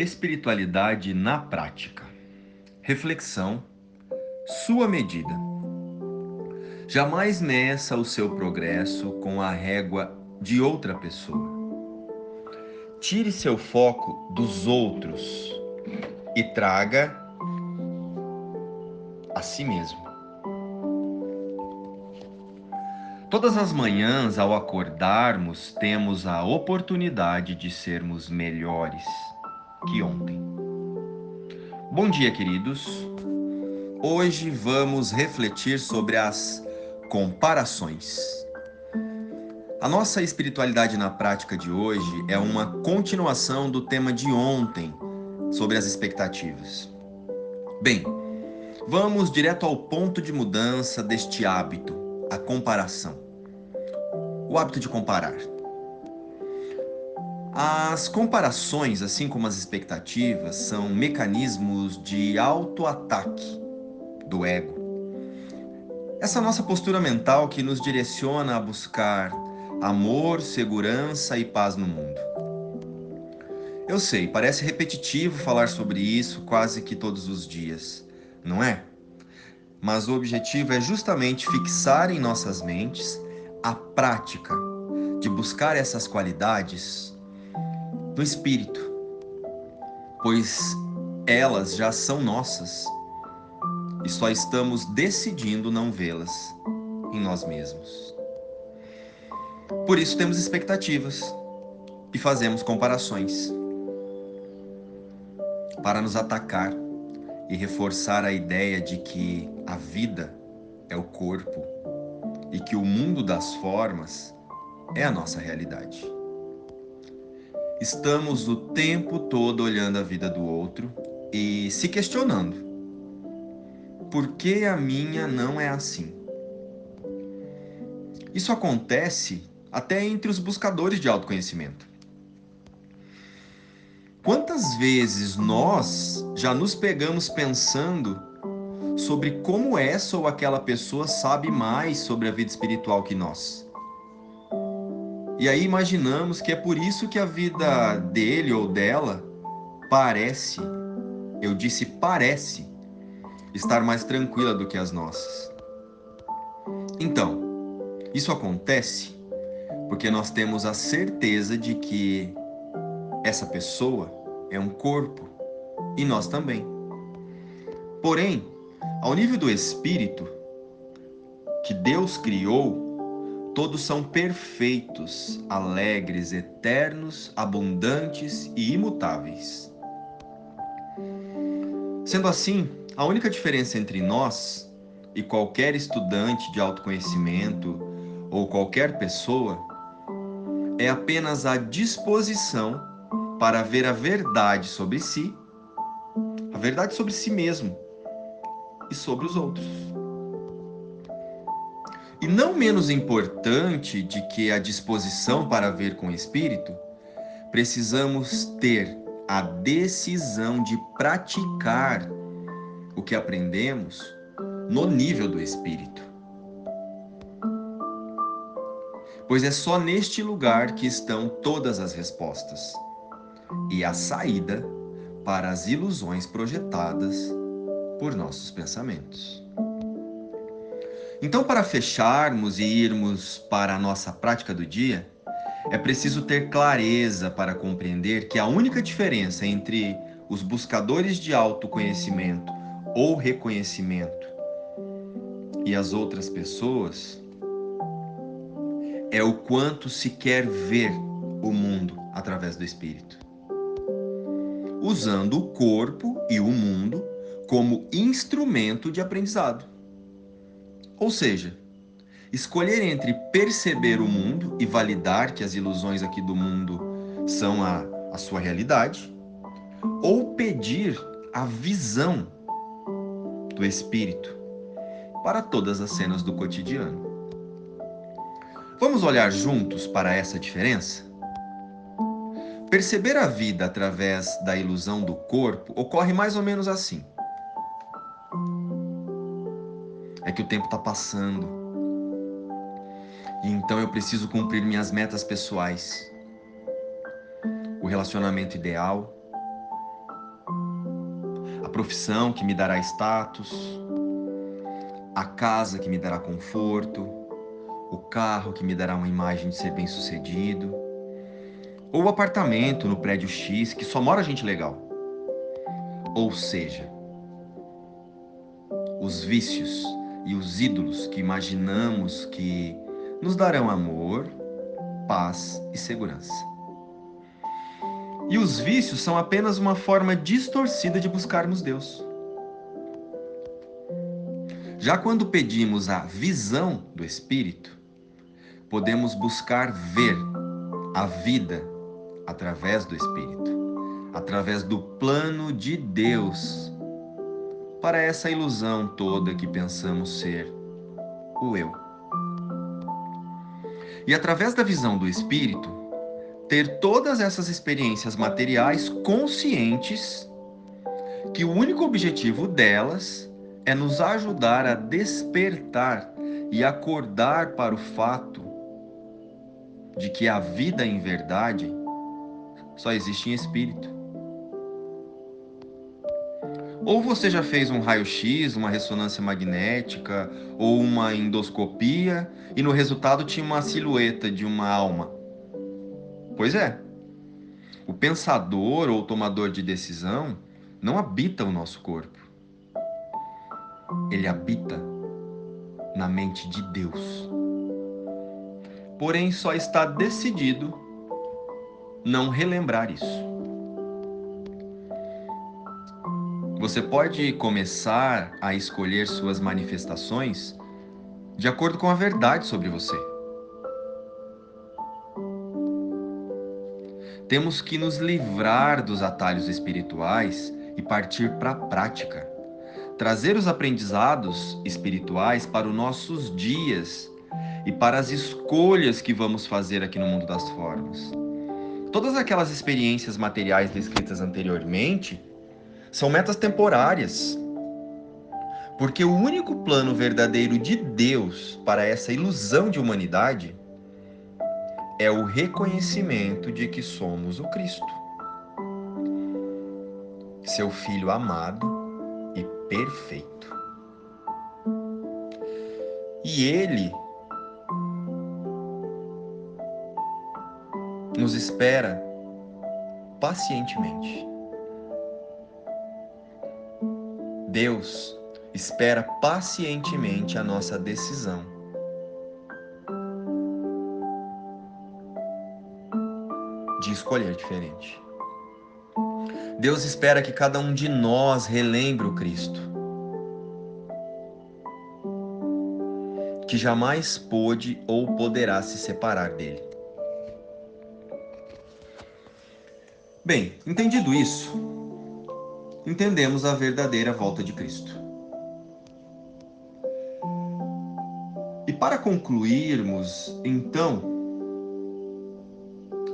Espiritualidade na prática. Reflexão. Sua medida. Jamais meça o seu progresso com a régua de outra pessoa. Tire seu foco dos outros e traga a si mesmo. Todas as manhãs, ao acordarmos, temos a oportunidade de sermos melhores que ontem. Bom dia, queridos. Hoje vamos refletir sobre as comparações. A nossa espiritualidade na prática de hoje é uma continuação do tema de ontem sobre as expectativas. Bem, vamos direto ao ponto de mudança deste hábito a comparação. O hábito de comparar. As comparações, assim como as expectativas, são mecanismos de autoataque do ego. Essa nossa postura mental que nos direciona a buscar amor, segurança e paz no mundo. Eu sei, parece repetitivo falar sobre isso quase que todos os dias, não é? mas o objetivo é justamente fixar em nossas mentes a prática de buscar essas qualidades no espírito, pois elas já são nossas e só estamos decidindo não vê-las em nós mesmos. Por isso temos expectativas e fazemos comparações para nos atacar e reforçar a ideia de que a vida é o corpo e que o mundo das formas é a nossa realidade. Estamos o tempo todo olhando a vida do outro e se questionando: por que a minha não é assim? Isso acontece até entre os buscadores de autoconhecimento. Quantas vezes nós já nos pegamos pensando sobre como essa ou aquela pessoa sabe mais sobre a vida espiritual que nós? E aí imaginamos que é por isso que a vida dele ou dela parece, eu disse parece, estar mais tranquila do que as nossas. Então, isso acontece porque nós temos a certeza de que essa pessoa é um corpo e nós também. Porém, ao nível do espírito que Deus criou, todos são perfeitos, alegres, eternos, abundantes e imutáveis. Sendo assim, a única diferença entre nós e qualquer estudante de autoconhecimento ou qualquer pessoa é apenas a disposição para ver a verdade sobre si, a verdade sobre si mesmo e sobre os outros. E não menos importante de que a disposição para ver com o espírito, precisamos ter a decisão de praticar o que aprendemos no nível do espírito. Pois é só neste lugar que estão todas as respostas e a saída para as ilusões projetadas por nossos pensamentos. Então, para fecharmos e irmos para a nossa prática do dia, é preciso ter clareza para compreender que a única diferença entre os buscadores de autoconhecimento ou reconhecimento e as outras pessoas é o quanto se quer ver o mundo através do espírito usando o corpo e o mundo como instrumento de aprendizado. Ou seja, escolher entre perceber o mundo e validar que as ilusões aqui do mundo são a, a sua realidade, ou pedir a visão do espírito para todas as cenas do cotidiano. Vamos olhar juntos para essa diferença? Perceber a vida através da ilusão do corpo ocorre mais ou menos assim. Que o tempo está passando. E então eu preciso cumprir minhas metas pessoais. O relacionamento ideal, a profissão que me dará status, a casa que me dará conforto, o carro que me dará uma imagem de ser bem-sucedido, ou o apartamento no prédio X que só mora gente legal. Ou seja, os vícios e os ídolos que imaginamos que nos darão amor, paz e segurança. E os vícios são apenas uma forma distorcida de buscarmos Deus. Já quando pedimos a visão do Espírito, podemos buscar ver a vida através do Espírito, através do plano de Deus, para essa ilusão toda que pensamos ser o eu. E através da visão do Espírito, ter todas essas experiências materiais conscientes que o único objetivo delas é nos ajudar a despertar e acordar para o fato de que a vida em verdade só existe em espírito. Ou você já fez um raio-x, uma ressonância magnética ou uma endoscopia e no resultado tinha uma silhueta de uma alma. Pois é. O pensador ou tomador de decisão não habita o nosso corpo. Ele habita na mente de Deus. Porém, só está decidido não relembrar isso. Você pode começar a escolher suas manifestações de acordo com a verdade sobre você. Temos que nos livrar dos atalhos espirituais e partir para a prática. Trazer os aprendizados espirituais para os nossos dias e para as escolhas que vamos fazer aqui no mundo das formas. Todas aquelas experiências materiais descritas anteriormente são metas temporárias. Porque o único plano verdadeiro de Deus para essa ilusão de humanidade é o reconhecimento de que somos o Cristo, seu Filho amado e perfeito. E Ele nos espera pacientemente. Deus espera pacientemente a nossa decisão de escolher diferente. Deus espera que cada um de nós relembre o Cristo, que jamais pôde ou poderá se separar dele. Bem, entendido isso, entendemos a verdadeira volta de Cristo. E para concluirmos, então,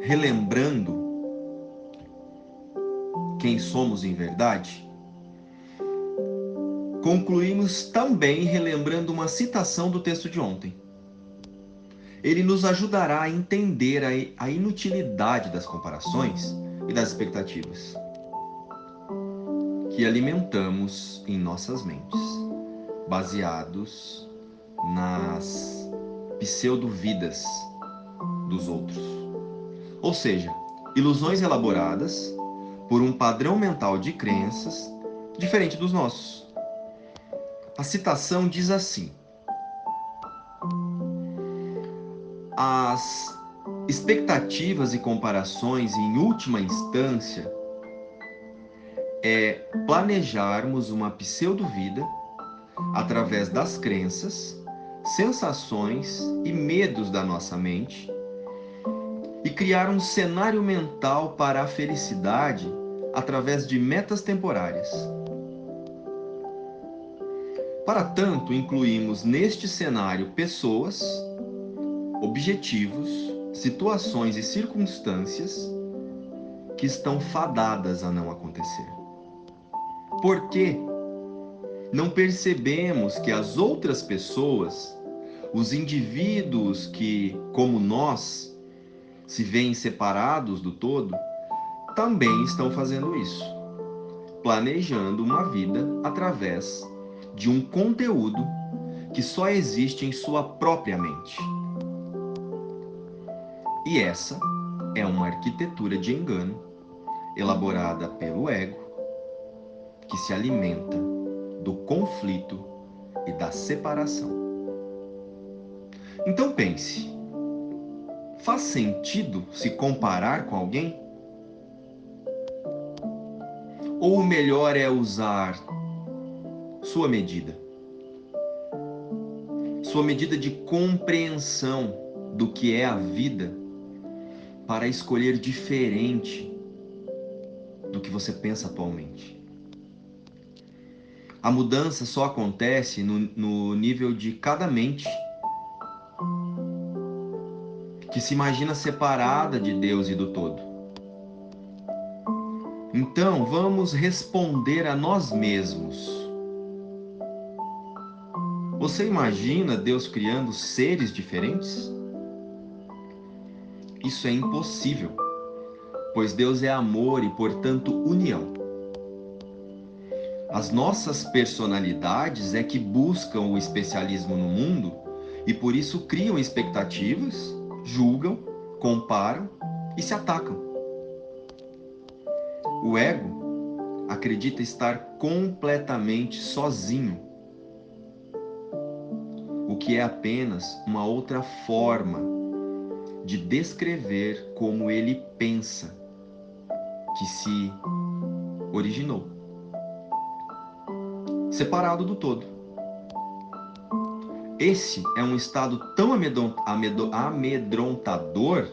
relembrando quem somos em verdade, concluímos também relembrando uma citação do texto de ontem. Ele nos ajudará a entender a inutilidade das comparações e das expectativas que alimentamos em nossas mentes, baseados nas pseudo-vidas dos outros ou seja, ilusões elaboradas por um padrão mental de crenças diferente dos nossos. A citação diz assim: As expectativas e comparações, em última instância, é planejarmos uma pseudo-vida através das crenças, sensações e medos da nossa mente e criar um cenário mental para a felicidade através de metas temporárias. Para tanto, incluímos neste cenário pessoas, objetivos, situações e circunstâncias que estão fadadas a não acontecer. Por quê? Não percebemos que as outras pessoas, os indivíduos que, como nós, se veem separados do todo, também estão fazendo isso. planejando uma vida através de um conteúdo que só existe em sua própria mente. E essa é uma arquitetura de engano elaborada pelo ego que se alimenta do conflito e da separação. Então pense: faz sentido se comparar com alguém? Ou o melhor é usar sua medida? Sua medida de compreensão do que é a vida para escolher diferente do que você pensa atualmente. A mudança só acontece no, no nível de cada mente que se imagina separada de Deus e do todo. Então, vamos responder a nós mesmos. Você imagina Deus criando seres diferentes? Isso é impossível, pois Deus é amor e, portanto, união. As nossas personalidades é que buscam o especialismo no mundo e por isso criam expectativas, julgam, comparam e se atacam. O ego acredita estar completamente sozinho, o que é apenas uma outra forma de descrever como ele pensa que se originou separado do todo. Esse é um estado tão amedrontador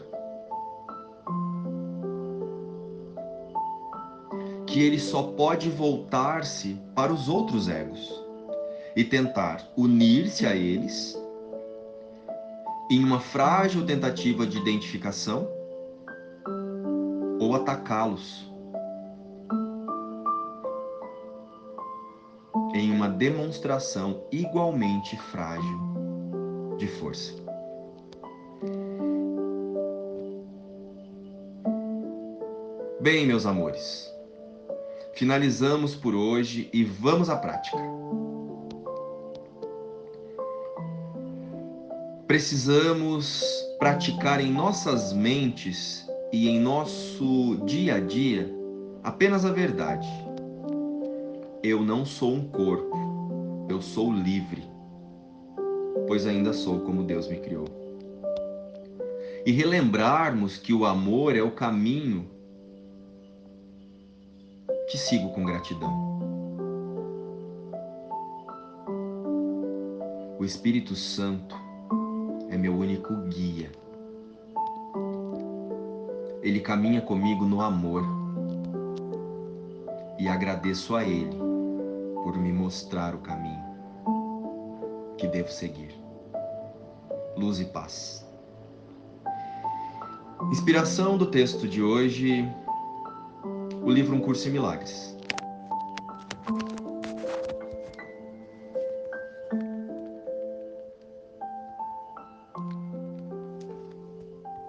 que ele só pode voltar-se para os outros egos e tentar unir-se a eles em uma frágil tentativa de identificação ou atacá-los demonstração igualmente frágil de força. Bem, meus amores, finalizamos por hoje e vamos à prática. Precisamos praticar em nossas mentes e em nosso dia a dia apenas a verdade eu não sou um corpo, eu sou livre, pois ainda sou como Deus me criou. E relembrarmos que o amor é o caminho que sigo com gratidão. O Espírito Santo é meu único guia. Ele caminha comigo no amor e agradeço a Ele por me mostrar o caminho que devo seguir. Luz e paz. Inspiração do texto de hoje, o livro Um Curso em Milagres.